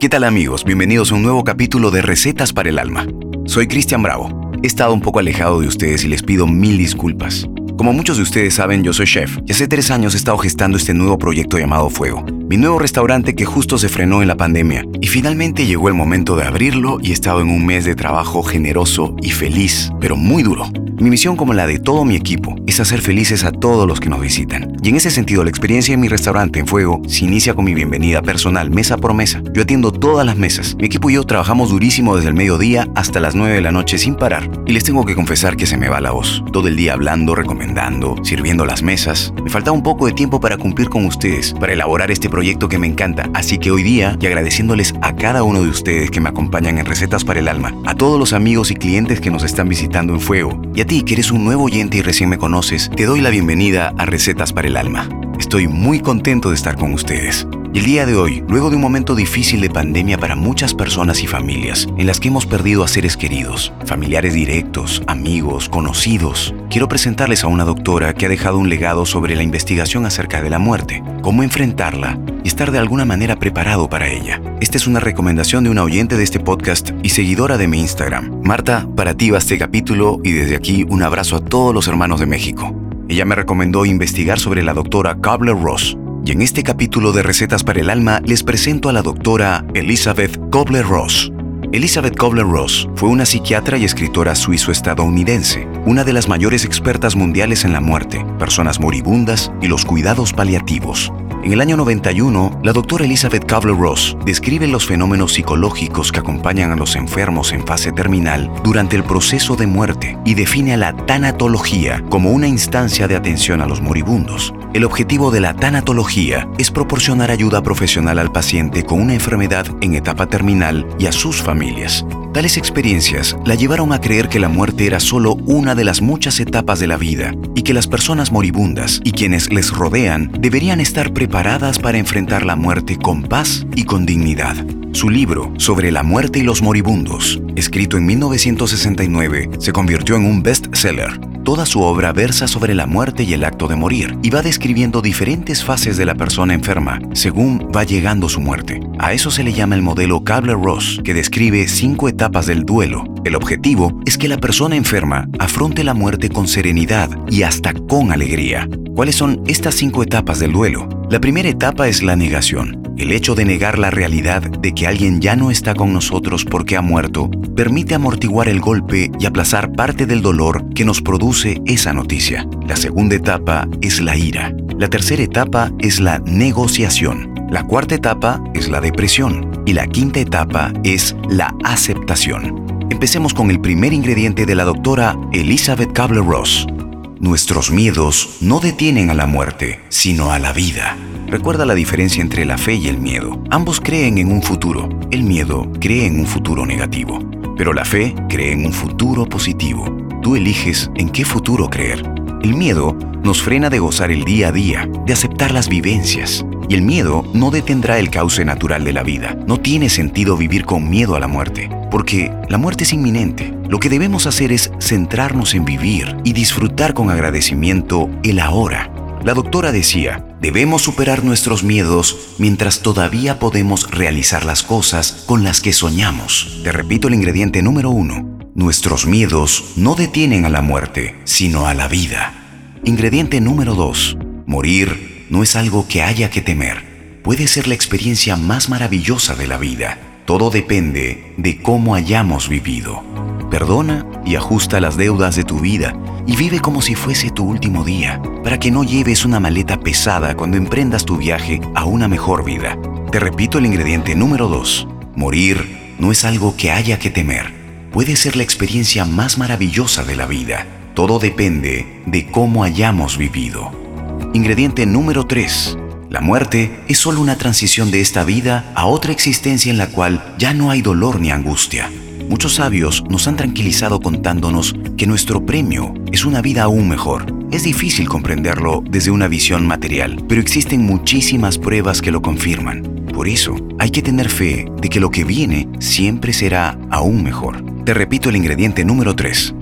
¿Qué tal amigos? Bienvenidos a un nuevo capítulo de Recetas para el Alma. Soy Cristian Bravo. He estado un poco alejado de ustedes y les pido mil disculpas. Como muchos de ustedes saben, yo soy chef y hace tres años he estado gestando este nuevo proyecto llamado Fuego, mi nuevo restaurante que justo se frenó en la pandemia. Y finalmente llegó el momento de abrirlo y he estado en un mes de trabajo generoso y feliz, pero muy duro. Mi misión, como la de todo mi equipo, es hacer felices a todos los que nos visitan. Y en ese sentido, la experiencia en mi restaurante en Fuego se inicia con mi bienvenida personal, mesa por mesa. Yo atiendo todas las mesas. Mi equipo y yo trabajamos durísimo desde el mediodía hasta las 9 de la noche sin parar. Y les tengo que confesar que se me va la voz. Todo el día hablando, recomendando, sirviendo las mesas. Me falta un poco de tiempo para cumplir con ustedes, para elaborar este proyecto que me encanta. Así que hoy día, y agradeciéndoles a cada uno de ustedes que me acompañan en Recetas para el Alma, a todos los amigos y clientes que nos están visitando en Fuego, y ti que eres un nuevo oyente y recién me conoces, te doy la bienvenida a Recetas para el Alma. Estoy muy contento de estar con ustedes. El día de hoy, luego de un momento difícil de pandemia para muchas personas y familias, en las que hemos perdido a seres queridos, familiares directos, amigos, conocidos, quiero presentarles a una doctora que ha dejado un legado sobre la investigación acerca de la muerte, cómo enfrentarla y estar de alguna manera preparado para ella. Esta es una recomendación de una oyente de este podcast y seguidora de mi Instagram. Marta, para ti va este capítulo y desde aquí un abrazo a todos los hermanos de México. Ella me recomendó investigar sobre la doctora Kabler-Ross, y en este capítulo de Recetas para el Alma les presento a la doctora Elizabeth Kobler-Ross. Elizabeth Kobler-Ross fue una psiquiatra y escritora suizo-estadounidense, una de las mayores expertas mundiales en la muerte, personas moribundas y los cuidados paliativos. En el año 91, la doctora Elizabeth Kabler-Ross describe los fenómenos psicológicos que acompañan a los enfermos en fase terminal durante el proceso de muerte y define a la tanatología como una instancia de atención a los moribundos. El objetivo de la tanatología es proporcionar ayuda profesional al paciente con una enfermedad en etapa terminal y a sus familias. Tales experiencias la llevaron a creer que la muerte era solo una de las muchas etapas de la vida y que las personas moribundas y quienes les rodean deberían estar preparadas para enfrentar la muerte con paz y con dignidad. Su libro sobre la muerte y los moribundos, escrito en 1969, se convirtió en un bestseller Toda su obra versa sobre la muerte y el acto de morir y va describiendo diferentes fases de la persona enferma según va llegando su muerte. A eso se le llama el modelo Kabler-Ross, que describe cinco etapas del duelo. El objetivo es que la persona enferma afronte la muerte con serenidad y hasta con alegría. ¿Cuáles son estas cinco etapas del duelo? La primera etapa es la negación. El hecho de negar la realidad de que alguien ya no está con nosotros porque ha muerto permite amortiguar el golpe y aplazar parte del dolor que nos produce esa noticia. La segunda etapa es la ira. La tercera etapa es la negociación. La cuarta etapa es la depresión. Y la quinta etapa es la aceptación. Empecemos con el primer ingrediente de la doctora Elizabeth Kabler-Ross. Nuestros miedos no detienen a la muerte, sino a la vida. Recuerda la diferencia entre la fe y el miedo. Ambos creen en un futuro. El miedo cree en un futuro negativo, pero la fe cree en un futuro positivo. Tú eliges en qué futuro creer. El miedo nos frena de gozar el día a día, de aceptar las vivencias. Y el miedo no detendrá el cauce natural de la vida. No tiene sentido vivir con miedo a la muerte, porque la muerte es inminente. Lo que debemos hacer es centrarnos en vivir y disfrutar con agradecimiento el ahora. La doctora decía, debemos superar nuestros miedos mientras todavía podemos realizar las cosas con las que soñamos. Te repito el ingrediente número uno. Nuestros miedos no detienen a la muerte, sino a la vida. Ingrediente número dos. Morir no es algo que haya que temer. Puede ser la experiencia más maravillosa de la vida. Todo depende de cómo hayamos vivido. Perdona y ajusta las deudas de tu vida y vive como si fuese tu último día, para que no lleves una maleta pesada cuando emprendas tu viaje a una mejor vida. Te repito el ingrediente número 2. Morir no es algo que haya que temer. Puede ser la experiencia más maravillosa de la vida. Todo depende de cómo hayamos vivido. Ingrediente número 3. La muerte es solo una transición de esta vida a otra existencia en la cual ya no hay dolor ni angustia. Muchos sabios nos han tranquilizado contándonos que nuestro premio es una vida aún mejor. Es difícil comprenderlo desde una visión material, pero existen muchísimas pruebas que lo confirman. Por eso, hay que tener fe de que lo que viene siempre será aún mejor. Te repito el ingrediente número 3.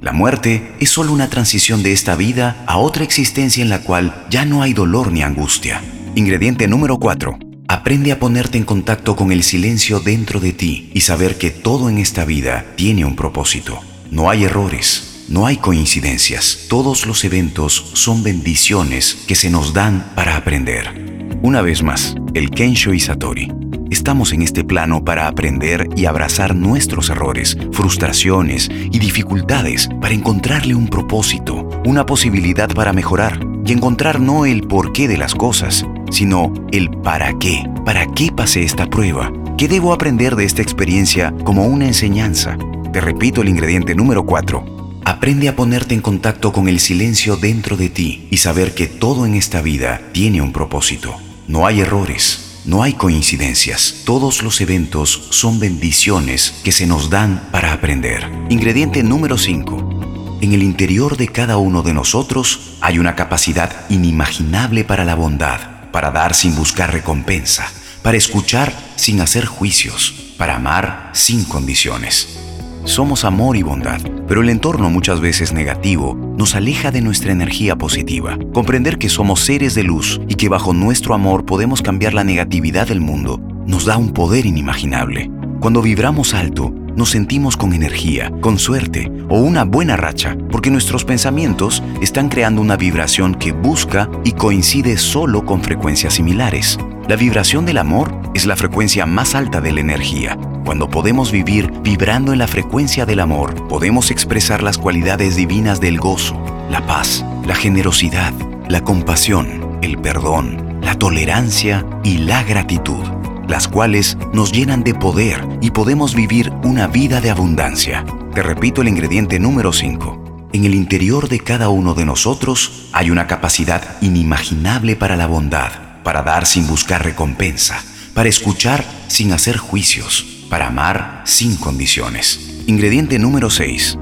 La muerte es solo una transición de esta vida a otra existencia en la cual ya no hay dolor ni angustia. Ingrediente número 4. Aprende a ponerte en contacto con el silencio dentro de ti y saber que todo en esta vida tiene un propósito. No hay errores, no hay coincidencias. Todos los eventos son bendiciones que se nos dan para aprender. Una vez más, el Kensho Isatori. Estamos en este plano para aprender y abrazar nuestros errores, frustraciones y dificultades para encontrarle un propósito, una posibilidad para mejorar y encontrar no el porqué de las cosas, sino el para qué. ¿Para qué pasé esta prueba? ¿Qué debo aprender de esta experiencia como una enseñanza? Te repito el ingrediente número 4. Aprende a ponerte en contacto con el silencio dentro de ti y saber que todo en esta vida tiene un propósito. No hay errores, no hay coincidencias. Todos los eventos son bendiciones que se nos dan para aprender. Ingrediente número 5. En el interior de cada uno de nosotros hay una capacidad inimaginable para la bondad para dar sin buscar recompensa, para escuchar sin hacer juicios, para amar sin condiciones. Somos amor y bondad, pero el entorno muchas veces negativo nos aleja de nuestra energía positiva. Comprender que somos seres de luz y que bajo nuestro amor podemos cambiar la negatividad del mundo nos da un poder inimaginable. Cuando vibramos alto, nos sentimos con energía, con suerte o una buena racha, porque nuestros pensamientos están creando una vibración que busca y coincide solo con frecuencias similares. La vibración del amor es la frecuencia más alta de la energía. Cuando podemos vivir vibrando en la frecuencia del amor, podemos expresar las cualidades divinas del gozo, la paz, la generosidad, la compasión, el perdón, la tolerancia y la gratitud las cuales nos llenan de poder y podemos vivir una vida de abundancia. Te repito el ingrediente número 5. En el interior de cada uno de nosotros hay una capacidad inimaginable para la bondad, para dar sin buscar recompensa, para escuchar sin hacer juicios, para amar sin condiciones. Ingrediente número 6.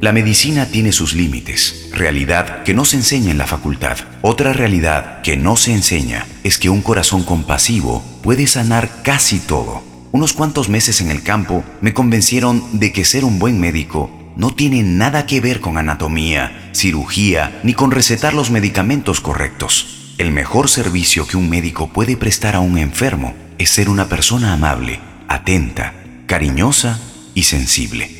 La medicina tiene sus límites, realidad que no se enseña en la facultad. Otra realidad que no se enseña es que un corazón compasivo puede sanar casi todo. Unos cuantos meses en el campo me convencieron de que ser un buen médico no tiene nada que ver con anatomía, cirugía, ni con recetar los medicamentos correctos. El mejor servicio que un médico puede prestar a un enfermo es ser una persona amable, atenta, cariñosa y sensible.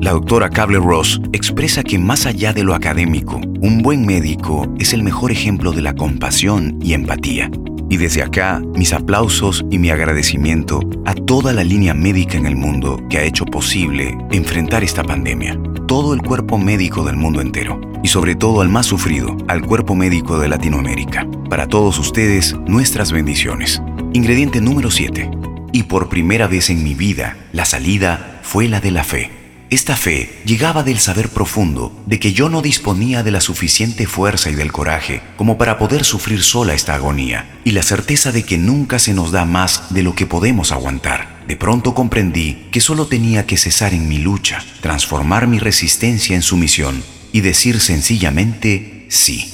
La doctora Cable Ross expresa que más allá de lo académico, un buen médico es el mejor ejemplo de la compasión y empatía. Y desde acá, mis aplausos y mi agradecimiento a toda la línea médica en el mundo que ha hecho posible enfrentar esta pandemia. Todo el cuerpo médico del mundo entero. Y sobre todo al más sufrido, al cuerpo médico de Latinoamérica. Para todos ustedes, nuestras bendiciones. Ingrediente número 7. Y por primera vez en mi vida, la salida fue la de la fe. Esta fe llegaba del saber profundo de que yo no disponía de la suficiente fuerza y del coraje como para poder sufrir sola esta agonía, y la certeza de que nunca se nos da más de lo que podemos aguantar. De pronto comprendí que solo tenía que cesar en mi lucha, transformar mi resistencia en sumisión y decir sencillamente sí.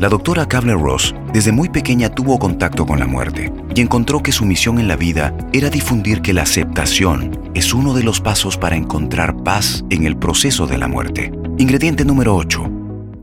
La doctora Kabler-Ross desde muy pequeña tuvo contacto con la muerte y encontró que su misión en la vida era difundir que la aceptación es uno de los pasos para encontrar paz en el proceso de la muerte. Ingrediente número 8.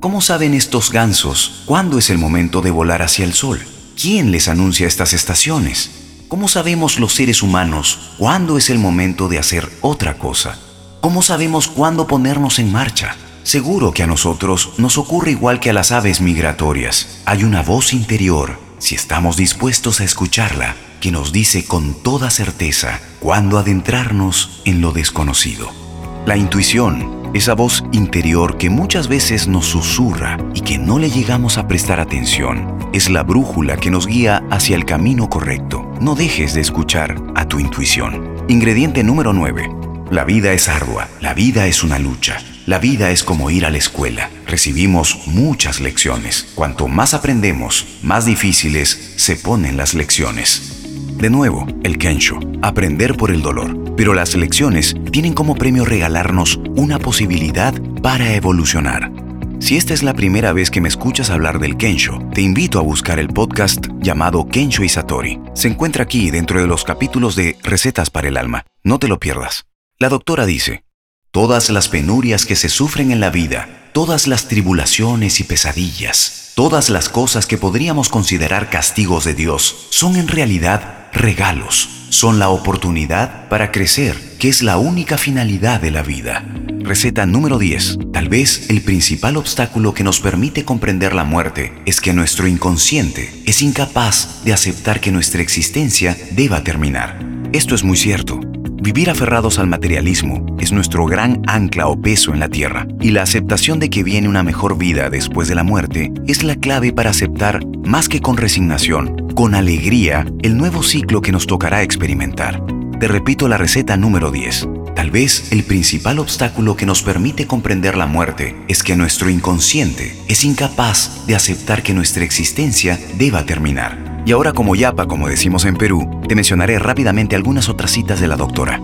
¿Cómo saben estos gansos cuándo es el momento de volar hacia el sol? ¿Quién les anuncia estas estaciones? ¿Cómo sabemos los seres humanos cuándo es el momento de hacer otra cosa? ¿Cómo sabemos cuándo ponernos en marcha? Seguro que a nosotros nos ocurre igual que a las aves migratorias. Hay una voz interior, si estamos dispuestos a escucharla, que nos dice con toda certeza cuándo adentrarnos en lo desconocido. La intuición, esa voz interior que muchas veces nos susurra y que no le llegamos a prestar atención, es la brújula que nos guía hacia el camino correcto. No dejes de escuchar a tu intuición. Ingrediente número 9. La vida es ardua, la vida es una lucha. La vida es como ir a la escuela. Recibimos muchas lecciones. Cuanto más aprendemos, más difíciles se ponen las lecciones. De nuevo, el Kensho, aprender por el dolor. Pero las lecciones tienen como premio regalarnos una posibilidad para evolucionar. Si esta es la primera vez que me escuchas hablar del Kensho, te invito a buscar el podcast llamado Kensho y Satori. Se encuentra aquí dentro de los capítulos de Recetas para el Alma. No te lo pierdas. La doctora dice, Todas las penurias que se sufren en la vida, todas las tribulaciones y pesadillas, todas las cosas que podríamos considerar castigos de Dios, son en realidad regalos, son la oportunidad para crecer, que es la única finalidad de la vida. Receta número 10. Tal vez el principal obstáculo que nos permite comprender la muerte es que nuestro inconsciente es incapaz de aceptar que nuestra existencia deba terminar. Esto es muy cierto. Vivir aferrados al materialismo es nuestro gran ancla o peso en la tierra, y la aceptación de que viene una mejor vida después de la muerte es la clave para aceptar, más que con resignación, con alegría, el nuevo ciclo que nos tocará experimentar. Te repito la receta número 10. Tal vez el principal obstáculo que nos permite comprender la muerte es que nuestro inconsciente es incapaz de aceptar que nuestra existencia deba terminar. Y ahora como yapa, como decimos en Perú, te mencionaré rápidamente algunas otras citas de la doctora.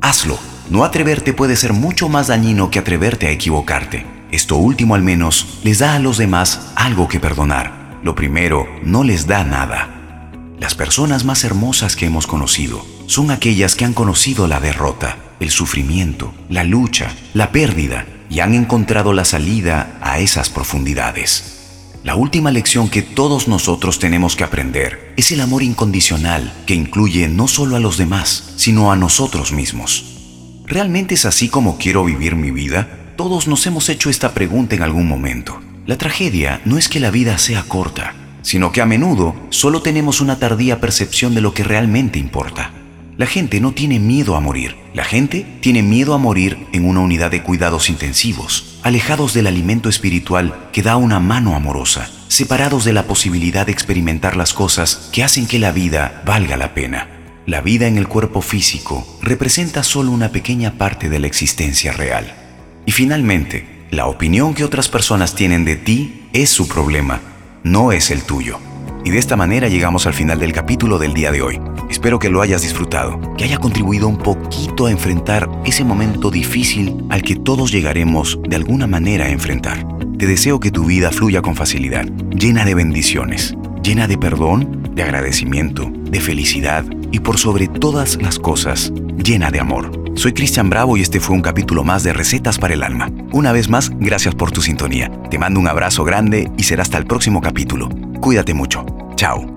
Hazlo. No atreverte puede ser mucho más dañino que atreverte a equivocarte. Esto último al menos les da a los demás algo que perdonar. Lo primero no les da nada. Las personas más hermosas que hemos conocido son aquellas que han conocido la derrota, el sufrimiento, la lucha, la pérdida y han encontrado la salida a esas profundidades. La última lección que todos nosotros tenemos que aprender es el amor incondicional que incluye no solo a los demás, sino a nosotros mismos. ¿Realmente es así como quiero vivir mi vida? Todos nos hemos hecho esta pregunta en algún momento. La tragedia no es que la vida sea corta, sino que a menudo solo tenemos una tardía percepción de lo que realmente importa. La gente no tiene miedo a morir. La gente tiene miedo a morir en una unidad de cuidados intensivos, alejados del alimento espiritual que da una mano amorosa, separados de la posibilidad de experimentar las cosas que hacen que la vida valga la pena. La vida en el cuerpo físico representa solo una pequeña parte de la existencia real. Y finalmente, la opinión que otras personas tienen de ti es su problema, no es el tuyo. Y de esta manera llegamos al final del capítulo del día de hoy. Espero que lo hayas disfrutado, que haya contribuido un poquito a enfrentar ese momento difícil al que todos llegaremos de alguna manera a enfrentar. Te deseo que tu vida fluya con facilidad, llena de bendiciones, llena de perdón, de agradecimiento, de felicidad y por sobre todas las cosas, llena de amor. Soy Cristian Bravo y este fue un capítulo más de Recetas para el Alma. Una vez más, gracias por tu sintonía. Te mando un abrazo grande y será hasta el próximo capítulo. Cuídate mucho. Chao.